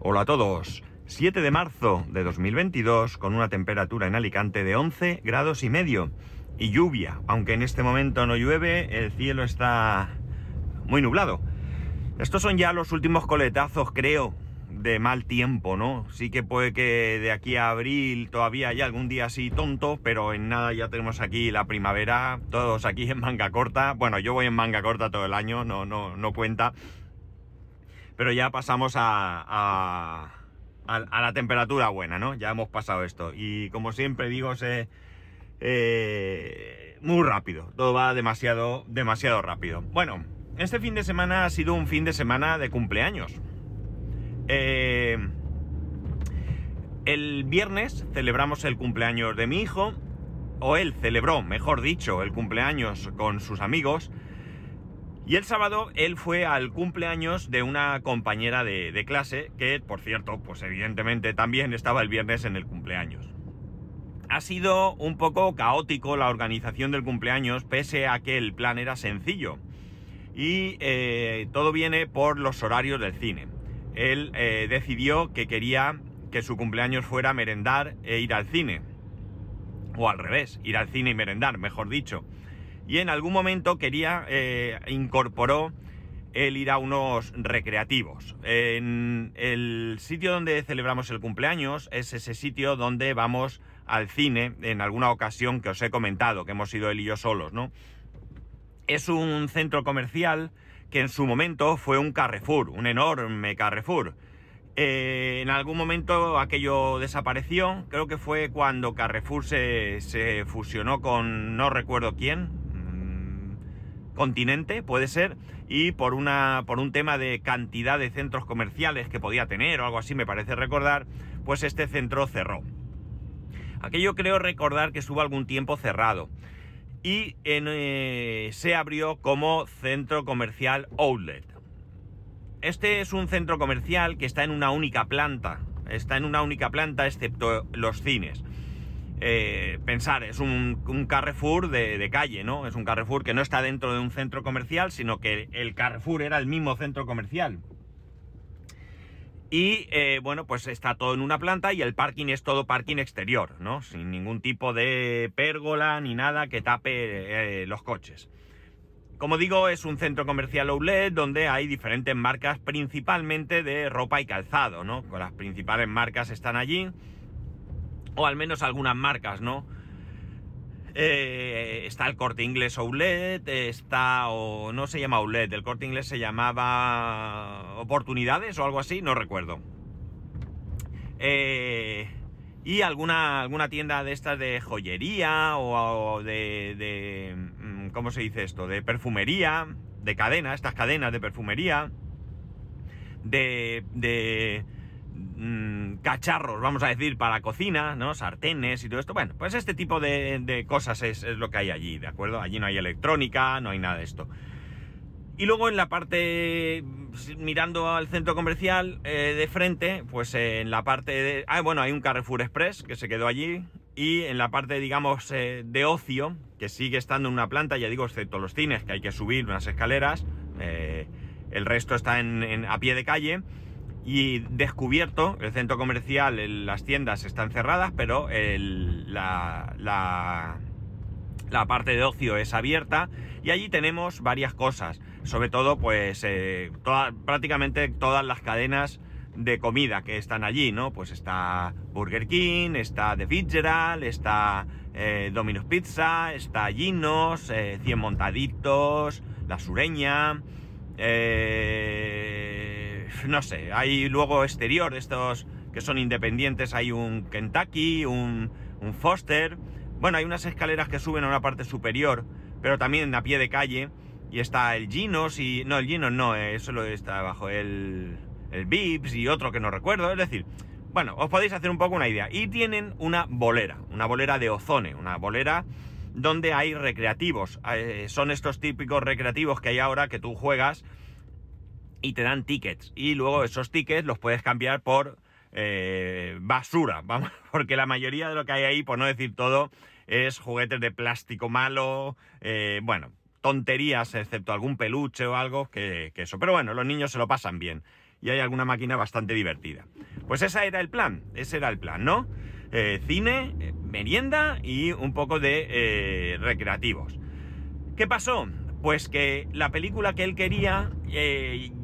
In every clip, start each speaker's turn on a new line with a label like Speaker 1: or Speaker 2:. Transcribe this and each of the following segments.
Speaker 1: Hola a todos. 7 de marzo de 2022 con una temperatura en Alicante de 11 grados y medio y lluvia, aunque en este momento no llueve, el cielo está muy nublado. Estos son ya los últimos coletazos, creo, de mal tiempo, ¿no? Sí que puede que de aquí a abril todavía haya algún día así tonto, pero en nada ya tenemos aquí la primavera, todos aquí en manga corta. Bueno, yo voy en manga corta todo el año, no, no, no cuenta. Pero ya pasamos a, a, la temperatura buena, ¿no? Ya hemos pasado esto. Y como siempre digo, se, eh, muy rápido. Todo va demasiado, demasiado rápido. Bueno, este fin de semana ha sido un fin de semana de cumpleaños. Eh, el viernes celebramos el cumpleaños de mi hijo, o él celebró, mejor dicho, el cumpleaños con sus amigos. Y el sábado él fue al cumpleaños de una compañera de, clase, que por cierto, pues evidentemente también estaba el viernes en el cumpleaños. Ha sido un poco caótico la organización del cumpleaños, pese a que el plan era sencillo. Y eh, todo viene por los horarios del cine él eh, decidió que quería que su cumpleaños fuera merendar e ir al cine. O al revés, ir al cine y merendar, mejor dicho. Y en algún momento quería, eh, incorporó el ir a unos recreativos. En el sitio donde celebramos el cumpleaños es ese sitio donde vamos al cine en alguna ocasión que os he comentado, que hemos ido él y yo solos, ¿no? Es un centro comercial que en su momento fue un Carrefour, un enorme Carrefour. Eh, en algún momento aquello desapareció, creo que fue cuando Carrefour se, fusionó con no recuerdo quién, Continente, puede ser, y por, una, por un tema de cantidad de centros comerciales que podía tener o algo así, me parece recordar, pues este centro cerró. Aquello creo recordar que estuvo algún tiempo cerrado y eh, se abrió como centro comercial outlet. Este es un centro comercial que está en una única planta, está en una única planta excepto los cines. Eh, pensar, es un, Carrefour de, de, calle, ¿no? Es un Carrefour que no está dentro de un centro comercial, sino que el Carrefour era el mismo centro comercial. Y eh, bueno, pues está todo en una planta y el parking es todo parking exterior, ¿no? Sin ningún tipo de pérgola ni nada que tape eh, los coches. Como digo, es un centro comercial outlet donde hay diferentes marcas, principalmente de ropa y calzado, ¿no? Con las principales marcas están allí, o al menos algunas marcas, ¿no? Eh, está el corte inglés Outlet, está, o no se llama Outlet, el corte inglés se llamaba Oportunidades o algo así, no recuerdo. Eh, y alguna, alguna tienda de estas de joyería o, o de, de, mm, ¿cómo se dice esto? De perfumería, de cadena, estas cadenas de perfumería, de, de mmm, cacharros, vamos a decir, para cocina, ¿no? Sartenes y todo esto. Bueno, pues este tipo de, cosas es, lo que hay allí, ¿de acuerdo? Allí no hay electrónica, no hay nada de esto. Y luego en la parte, mirando al centro comercial eh, de frente, pues en la parte de... Ah, bueno, hay un Carrefour Express que se quedó allí. Y en la parte, digamos, eh, de ocio, que sigue estando en una planta, ya digo, excepto los cines, que hay que subir unas escaleras. Eh, el resto está en, a pie de calle y descubierto, el centro comercial, las tiendas están cerradas, pero la, la, parte de ocio es abierta y allí tenemos varias cosas, sobre todo pues eh, prácticamente todas las cadenas de comida que están allí, ¿no? Pues está Burger King, está The Fitzgerald, está eh, Domino's Pizza, está Ginos, eh, 100 Montaditos, La Sureña, eh, no sé, hay luego exterior, estos que son independientes, hay un Kentucky, un, un, Foster, bueno, hay unas escaleras que suben a una parte superior, pero también a pie de calle, y está el Ginos y... No, el Ginos no, eso lo está abajo, el, el Vips y otro que no recuerdo, es decir, bueno, os podéis hacer un poco una idea. Y tienen una bolera, una bolera de ozone, una bolera donde hay recreativos. Eh, son estos típicos recreativos que hay ahora que tú juegas y te dan tickets. Y luego esos tickets los puedes cambiar por eh, basura, vamos, porque la mayoría de lo que hay ahí, por no decir todo, es juguetes de plástico malo, eh, bueno, tonterías, excepto algún peluche o algo que, que, eso. Pero bueno, los niños se lo pasan bien. y hay alguna máquina bastante divertida. Pues ese era el plan, ese era el plan, ¿no? Eh, cine, merienda y un poco de recreativos. ¿Qué pasó? Pues que la película que él quería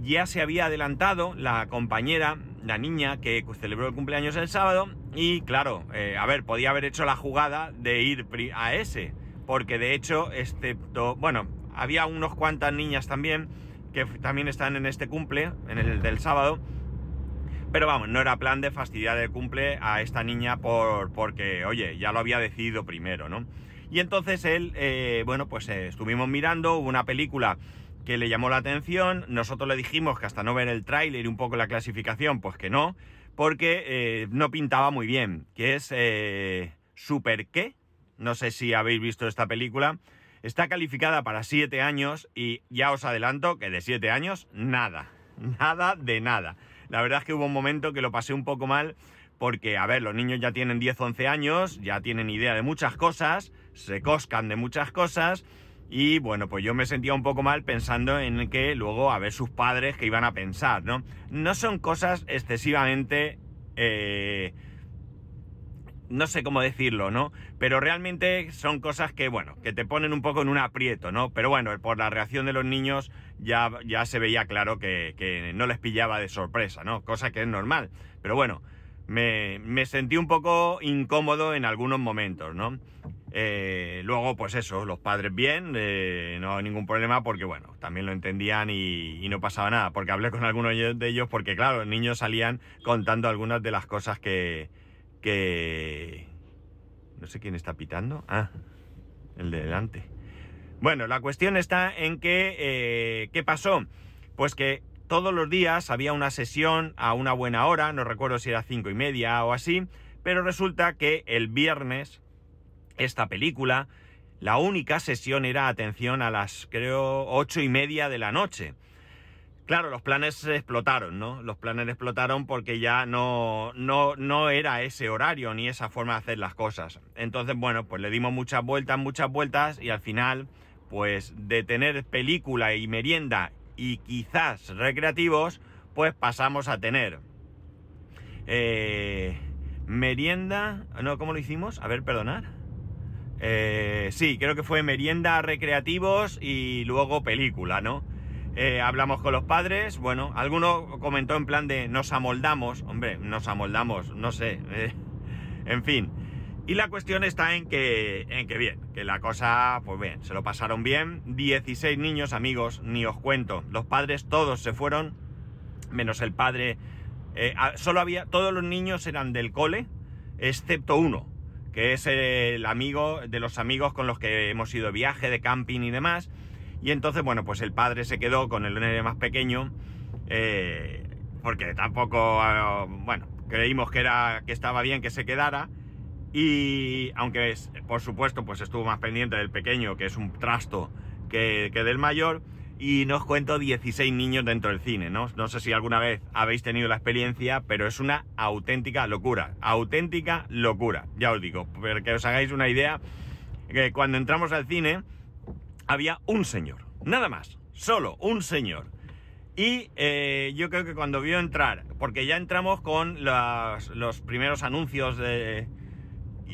Speaker 1: ya se había adelantado, la compañera, la niña que celebró el cumpleaños el sábado, y claro, a ver, podía haber hecho la jugada de ir a ese, porque de hecho, excepto, bueno, había unos cuantas niñas también que también están en este cumple, en el del sábado, pero vamos, no era plan de fastidiar el cumple a esta niña por, porque, oye, ya lo había decidido primero, ¿no? Y entonces él, eh, bueno, pues eh, estuvimos mirando, hubo una película que le llamó la atención, nosotros le dijimos que hasta no ver el tráiler y un poco la clasificación, pues que no, porque eh, no pintaba muy bien, que es Super qué, no sé si habéis visto esta película, está calificada para 7 años y ya os adelanto que de 7 años, nada, nada de nada. La verdad es que hubo un momento que lo pasé un poco mal porque, a ver, los niños ya tienen 10, 11 años, ya tienen idea de muchas cosas, se coscan de muchas cosas y bueno, pues yo me sentía un poco mal pensando en que luego a ver sus padres que iban a pensar, ¿no? No son cosas excesivamente... Eh, no sé cómo decirlo, ¿no? Pero realmente son cosas que, bueno, que te ponen un poco en un aprieto, ¿no? Pero bueno, por la reacción de los niños ya, ya se veía claro que, no les pillaba de sorpresa, ¿no? Cosa que es normal. Pero bueno, me, sentí un poco incómodo en algunos momentos, ¿no? Eh, luego, pues eso, los padres bien, eh, no hay ningún problema porque, bueno, también lo entendían y, no pasaba nada. Porque hablé con algunos de ellos porque, claro, los niños salían contando algunas de las cosas que, que... No sé quién está pitando. Ah, el de delante. Bueno, la cuestión está en que... Eh, ¿Qué pasó? Pues que todos los días había una sesión a una buena hora, no recuerdo si era cinco y media o así, pero resulta que el viernes esta película, la única sesión era atención a las, creo, ocho y media de la noche. Claro, los planes explotaron, ¿no? Los planes explotaron porque ya no, no, no era ese horario ni esa forma de hacer las cosas. Entonces, bueno, pues le dimos muchas vueltas, muchas vueltas y al final, pues de tener película y merienda y quizás recreativos, pues pasamos a tener eh, merienda, no, ¿cómo lo hicimos? A ver, perdonar. Eh, sí, creo que fue merienda, recreativos y luego película, ¿no? Eh, hablamos con los padres, bueno, alguno comentó en plan de nos amoldamos, hombre, nos amoldamos, no sé, eh, en fin. Y la cuestión está en que, en que bien, que la cosa, pues bien, se lo pasaron bien. 16 niños, amigos, ni os cuento. Los padres todos se fueron, menos el padre. Solo había, todos los niños eran del cole, excepto uno, que es el amigo de los amigos con los que hemos ido de viaje, de camping y demás. Y entonces, bueno, pues el padre se quedó con el nene más pequeño, eh, porque tampoco, eh, bueno, creímos que, era, que estaba bien que se quedara. Y aunque, es, por supuesto, pues estuvo más pendiente del pequeño, que es un trasto, que, que del mayor. Y nos cuento 16 niños dentro del cine, ¿no? No sé si alguna vez habéis tenido la experiencia, pero es una auténtica locura. Auténtica locura, ya os digo, para que os hagáis una idea, que cuando entramos al cine, había un señor, nada más, solo un señor. Y eh, yo creo que cuando vio entrar, porque ya entramos con los, primeros anuncios de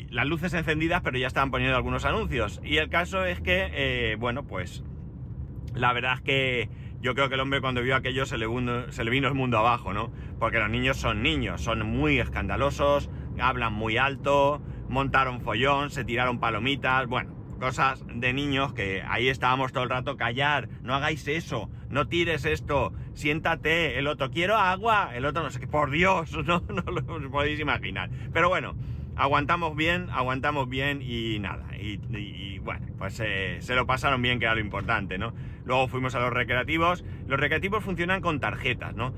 Speaker 1: las luces encendidas, pero ya estaban poniendo algunos anuncios. Y el caso es que, eh, bueno, pues la verdad es que yo creo que el hombre cuando vio aquello se le, se vino el mundo abajo, ¿no? Porque los niños son niños, son muy escandalosos, hablan muy alto, montaron follón, se tiraron palomitas, bueno, cosas de niños que ahí estábamos todo el rato, callar, no hagáis eso, no tires esto, siéntate, el otro, quiero agua, el otro no sé qué, por Dios, no, no lo podéis imaginar. Pero bueno, aguantamos bien, aguantamos bien y nada, y, bueno, pues eh, se lo pasaron bien, que era lo importante, ¿no? Luego fuimos a los recreativos, los recreativos funcionan con tarjetas, ¿no?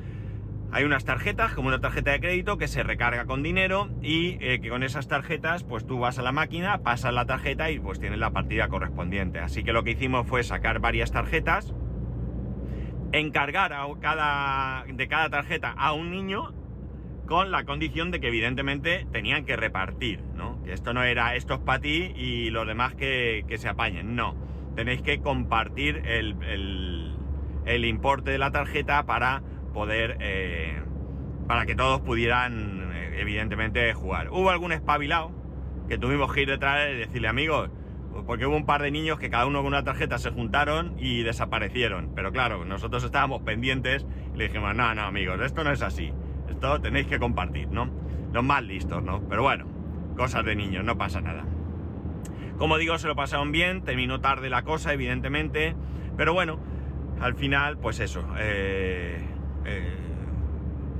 Speaker 1: Hay unas tarjetas, como una tarjeta de crédito, que se recarga con dinero y eh, que con esas tarjetas, pues tú vas a la máquina, pasas la tarjeta y pues tienes la partida correspondiente. Así que lo que hicimos fue sacar varias tarjetas, encargar a cada, de cada tarjeta a un niño con la condición de que evidentemente tenían que repartir, ¿no? Que esto no era esto es para ti y los demás que, se apañen, no. Tenéis que compartir el, el importe de la tarjeta para poder, eh, para que todos pudieran, eh, evidentemente, jugar. Hubo algún espabilado que tuvimos que ir detrás y decirle, amigos, porque hubo un par de niños que cada uno con una tarjeta se juntaron y desaparecieron. Pero claro, nosotros estábamos pendientes y le dijimos, no, no, amigos, esto no es así. Esto tenéis que compartir, ¿no? Los más listos, ¿no? Pero bueno, cosas de niños, no pasa nada. Como digo, se lo pasaron bien, terminó tarde la cosa, evidentemente, pero bueno, al final, pues eso, eh, eh,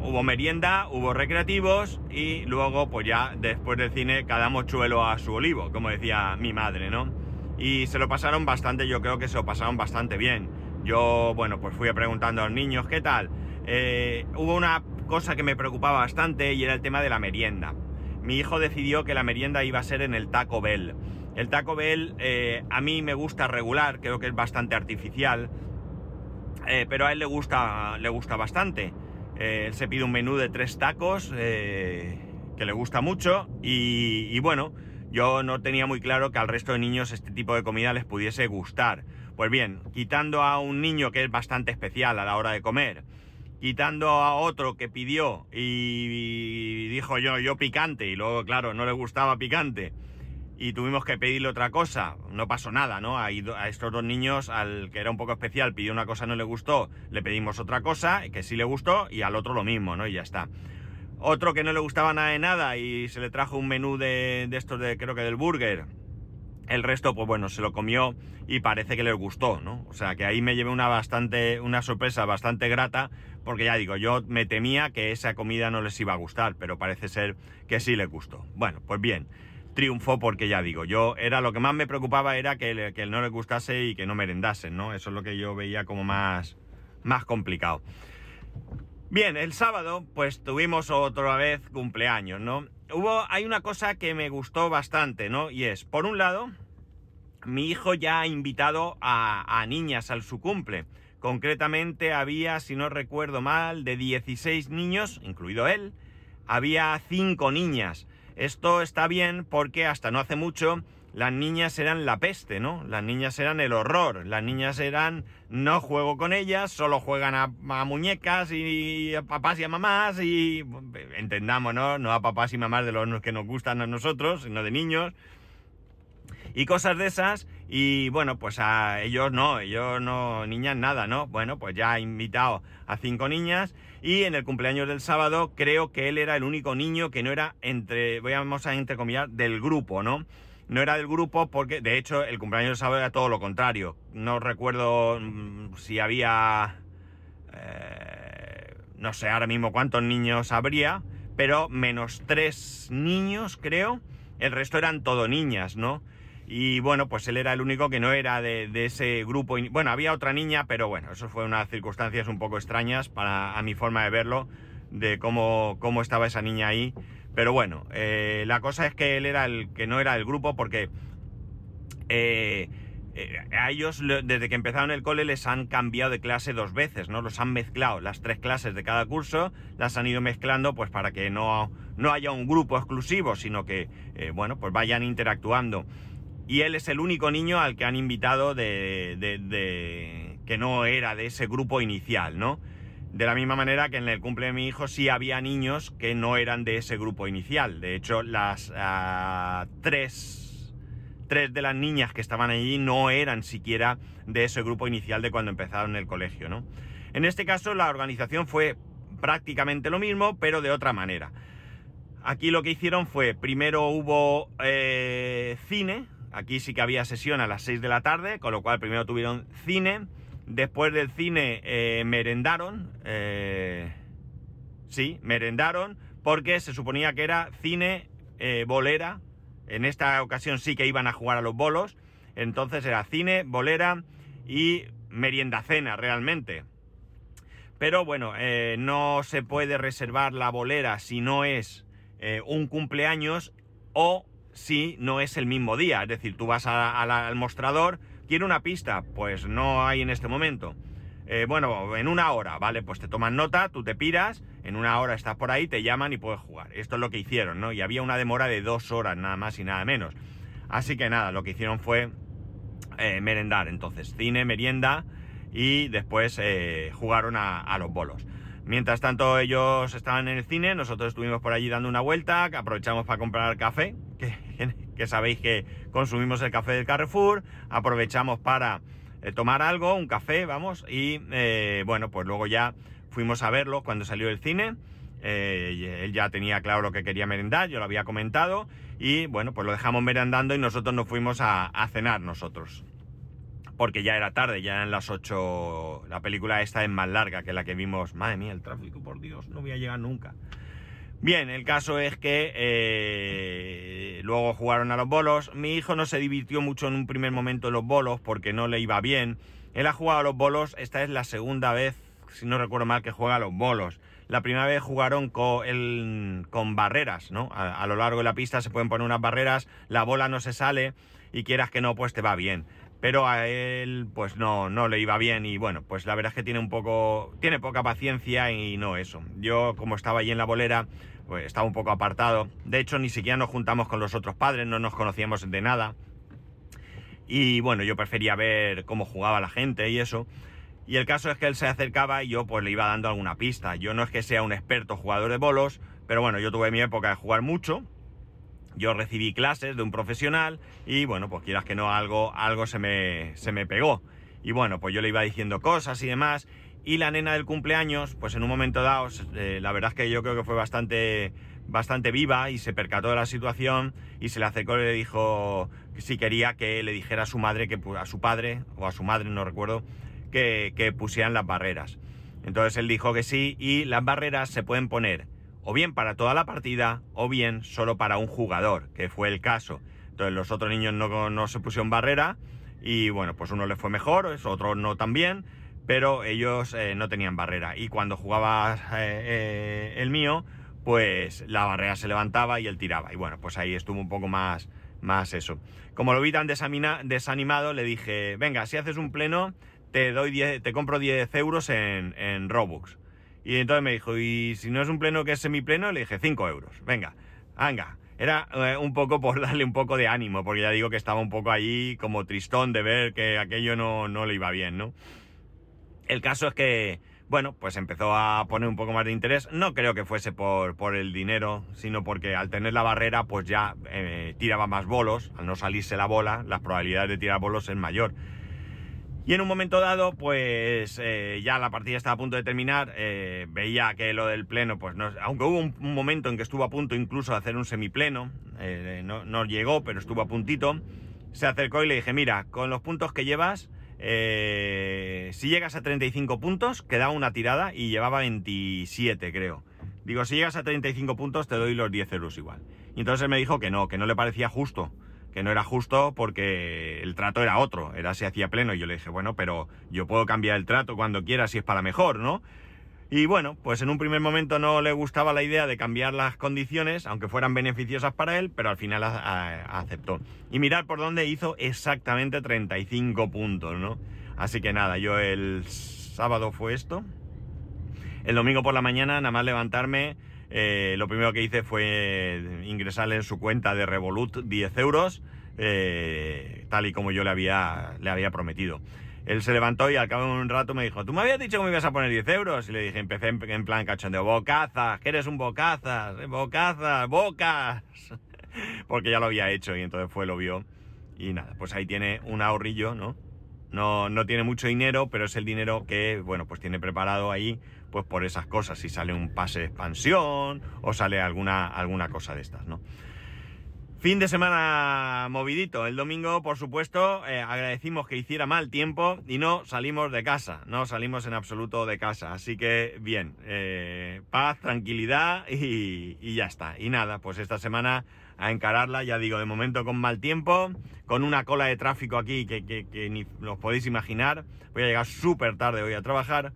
Speaker 1: hubo merienda, hubo recreativos y luego, pues ya después del cine, cada mochuelo a su olivo, como decía mi madre, ¿no? Y se lo pasaron bastante, yo creo que se lo pasaron bastante bien. Yo, bueno, pues fui preguntando a los niños, ¿qué tal? Eh, hubo una cosa que me preocupaba bastante y era el tema de la merienda. Mi hijo decidió que la merienda iba a ser en el Taco Bell. El Taco Bell eh, a mí me gusta regular, creo que es bastante artificial, eh, pero a él le gusta, le gusta bastante. Eh, él se pide un menú de tres tacos que le gusta mucho y, y, bueno, yo no tenía muy claro que al resto de niños este tipo de comida les pudiese gustar. Pues bien, quitando a un niño que es bastante especial a la hora de comer, quitando a otro que pidió y dijo yo, yo picante, y luego, claro, no le gustaba picante, y tuvimos que pedirle otra cosa, no pasó nada, ¿no? A, a estos dos niños, al que era un poco especial, pidió una cosa, no le gustó, le pedimos otra cosa, que sí le gustó, y al otro lo mismo, ¿no? Y ya está. Otro que no le gustaba nada de nada y se le trajo un menú de, de estos de, creo que del burger. El resto, pues bueno, se lo comió y parece que les gustó, ¿no? O sea que ahí me llevé una bastante, una sorpresa bastante grata, porque ya digo, yo me temía que esa comida no les iba a gustar, pero parece ser que sí les gustó. Bueno, pues bien triunfó porque ya digo, yo era lo que más me preocupaba era que, que no les gustase y que no merendasen, ¿no? Eso es lo que yo veía como más, más complicado. Bien, el sábado pues tuvimos otra vez cumpleaños, ¿no? Hubo, hay una cosa que me gustó bastante, ¿no? Y es, por un lado, mi hijo ya ha invitado a, a niñas al su cumple. Concretamente había, si no recuerdo mal, de 16 niños, incluido él, había 5 niñas. Esto está bien porque hasta no hace mucho las niñas eran la peste, ¿no? Las niñas eran el horror. Las niñas eran no juego con ellas, solo juegan a, muñecas y a papás y a mamás y entendamos, ¿no? No a papás y mamás de los que nos gustan a nosotros, sino de niños. Y cosas de esas. Y bueno, pues a ellos no, ellos no, niñas nada, ¿no? Bueno, pues ya ha invitado a cinco niñas y en el cumpleaños del sábado creo que él era el único niño que no era entre, vamos a entrecomillar, del grupo, ¿no? No era del grupo porque, de hecho, el cumpleaños del sábado era todo lo contrario. No recuerdo mm, si había... Eh, no sé ahora mismo cuántos niños habría, pero menos tres niños, creo. El resto eran todo niñas, ¿no? Y bueno, pues él era el único que no era de, ese grupo. Bueno, había otra niña, pero bueno, eso fue unas circunstancias un poco extrañas para a mi forma de verlo, de cómo, cómo estaba esa niña ahí. Pero bueno, eh, la cosa es que él era el que no era del grupo porque eh, eh, a ellos desde que empezaron el cole les han cambiado de clase dos veces, ¿no? Los han mezclado, las tres clases de cada curso las han ido mezclando pues para que no, no haya un grupo exclusivo, sino que, bueno, pues vayan interactuando y él es el único niño al que han invitado de, de, que no era de ese grupo inicial, ¿no? De la misma manera que en el cumple de mi hijo sí había niños que no eran de ese grupo inicial. De hecho, las ah, tres, tres de las niñas que estaban allí no eran siquiera de ese grupo inicial de cuando empezaron el colegio, ¿no? En este caso, la organización fue prácticamente lo mismo, pero de otra manera. Aquí lo que hicieron fue, primero hubo eh, cine, Aquí sí que había sesión a las 6 de la tarde, con lo cual primero tuvieron cine. Después del cine eh, merendaron. Eh, sí, merendaron, porque se suponía que era cine eh, bolera. En esta ocasión sí que iban a jugar a los bolos. Entonces era cine, bolera y merienda cena realmente. Pero bueno, no se puede reservar la bolera si no es un cumpleaños o si no es el mismo día. Es decir, tú vas al mostrador, quiero una pista, pues no hay en este momento. Eh, bueno, en una hora, ¿vale? Pues te toman nota, tú te piras, en una hora estás por ahí, te llaman y puedes jugar. Esto es lo que hicieron, ¿no? Y había una demora de dos horas, nada más y nada menos. Así que nada, lo que hicieron fue eh, merendar. Entonces, cine, merienda y después eh, jugaron a, los bolos. Mientras tanto ellos estaban en el cine, nosotros estuvimos por allí dando una vuelta, aprovechamos para comprar café, que, sabéis que consumimos el café del Carrefour, aprovechamos para eh, tomar algo, un café, vamos, y eh, bueno, pues luego ya fuimos a verlo cuando salió del cine. Eh, él ya tenía claro lo que quería merendar, yo lo había comentado, y bueno, pues lo dejamos merendando y nosotros nos fuimos a cenar nosotros porque ya era tarde, ya eran las 8. La película esta es más larga que la que vimos. Madre mía, el tráfico, por Dios, no voy a llegar nunca. Bien, el caso es que eh, luego jugaron a los bolos. Mi hijo no se divirtió mucho en un primer momento en los bolos porque no le iba bien. Él ha jugado a los bolos, esta es la segunda vez, si no recuerdo mal, que juega a los bolos. La primera vez jugaron con, con barreras, ¿no? A, a, lo largo de la pista se pueden poner unas barreras, la bola no se sale y quieras que no, pues te va bien pero a él pues no, no le iba bien y bueno, pues la verdad es que tiene un poco, tiene poca paciencia y no eso. Yo como estaba allí en la bolera, pues estaba un poco apartado. De hecho, ni siquiera nos juntamos con los otros padres, no nos conocíamos de nada. Y bueno, yo prefería ver cómo jugaba la gente y eso. Y el caso es que él se acercaba y yo pues le iba dando alguna pista. Yo no es que sea un experto jugador de bolos, pero bueno, yo tuve mi época de jugar mucho yo recibí clases de un profesional y bueno, pues quieras que no, algo, algo se, me, se me pegó. Y bueno, pues yo le iba diciendo cosas y demás. Y la nena del cumpleaños, pues en un momento dado, eh, la verdad es que yo creo que fue bastante, bastante viva y se percató de la situación y se le acercó y le dijo que si quería que le dijera a su madre, que a su padre o a su madre, no recuerdo, que, pusieran las barreras. Entonces él dijo que sí y las barreras se pueden poner o bien para toda la partida o bien solo para un jugador, que fue el caso. Entonces los otros niños no, se pusieron barrera y bueno, pues uno le fue mejor, otro no tan bien, pero ellos eh, no tenían barrera. Y cuando jugaba eh, eh, el mío, pues la barrera se levantaba y él tiraba. Y bueno, pues ahí estuvo un poco más, más eso. Como lo vi tan desanimado, le dije, venga, si haces un pleno, te doy te compro 10 euros en, en Robux. Y entonces me dijo, ¿y si no es un pleno que es semipleno? Le dije, 5 euros. Venga, venga. Era un poco por darle un poco de ánimo, porque ya digo que estaba un poco ahí como tristón de ver que aquello no, no le iba bien, ¿no? El caso es que, bueno, pues empezó a poner un poco más de interés. No creo que fuese por, el dinero, sino porque al tener la barrera, pues ya eh, tiraba más bolos. Al no salirse la bola, las probabilidades de tirar bolos es mayor. Y en un momento dado, pues eh, ya la partida estaba a punto de terminar, eh, veía que lo del pleno, pues no, aunque hubo un, momento en que estuvo a punto incluso de hacer un semipleno, no, no, llegó, pero estuvo a puntito, se acercó y le dije, mira, con los puntos que llevas, si llegas a 35 puntos, queda una tirada y llevaba 27, creo. Digo, si llegas a 35 puntos, te doy los 10 euros igual. Y entonces me dijo que no, que no le parecía justo que no era justo porque el trato era otro, era si hacía pleno. Y yo le dije, bueno, pero yo puedo cambiar el trato cuando quiera si es para mejor, ¿no? Y bueno, pues en un primer momento no le gustaba la idea de cambiar las condiciones, aunque fueran beneficiosas para él, pero al final aceptó. Y mirar por dónde hizo exactamente 35 puntos, ¿no? Así que nada, yo el sábado fue esto. El domingo por la mañana, nada más levantarme, eh, lo primero que hice fue ingresarle en su cuenta de Revolut 10 euros, eh, tal y como yo le había, le había prometido. Él se levantó y al cabo de un rato me dijo, tú me habías dicho que me ibas a poner 10 euros. Y le dije, empecé en, plan cachondeo, bocazas, que eres un bocazas, eh, bocazas, bocas. Porque ya lo había hecho y entonces fue, lo vio. Y nada, pues ahí tiene un ahorrillo, ¿no? No, no tiene mucho dinero, pero es el dinero que, bueno, pues tiene preparado ahí pues por esas cosas, si sale un pase de expansión o sale alguna, alguna cosa de estas, ¿no? Fin de semana movidito. El domingo, por supuesto, eh, agradecimos que hiciera mal tiempo y no salimos de casa. No salimos en absoluto de casa. Así que, bien, eh, paz, tranquilidad y, ya está. Y nada, pues esta semana a encararla, ya digo, de momento con mal tiempo, con una cola de tráfico aquí que, que ni os podéis imaginar. Voy a llegar súper tarde hoy a trabajar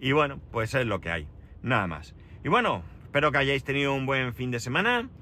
Speaker 1: y bueno, pues es lo que hay. Nada más. Y bueno, espero que hayáis tenido un buen fin de semana.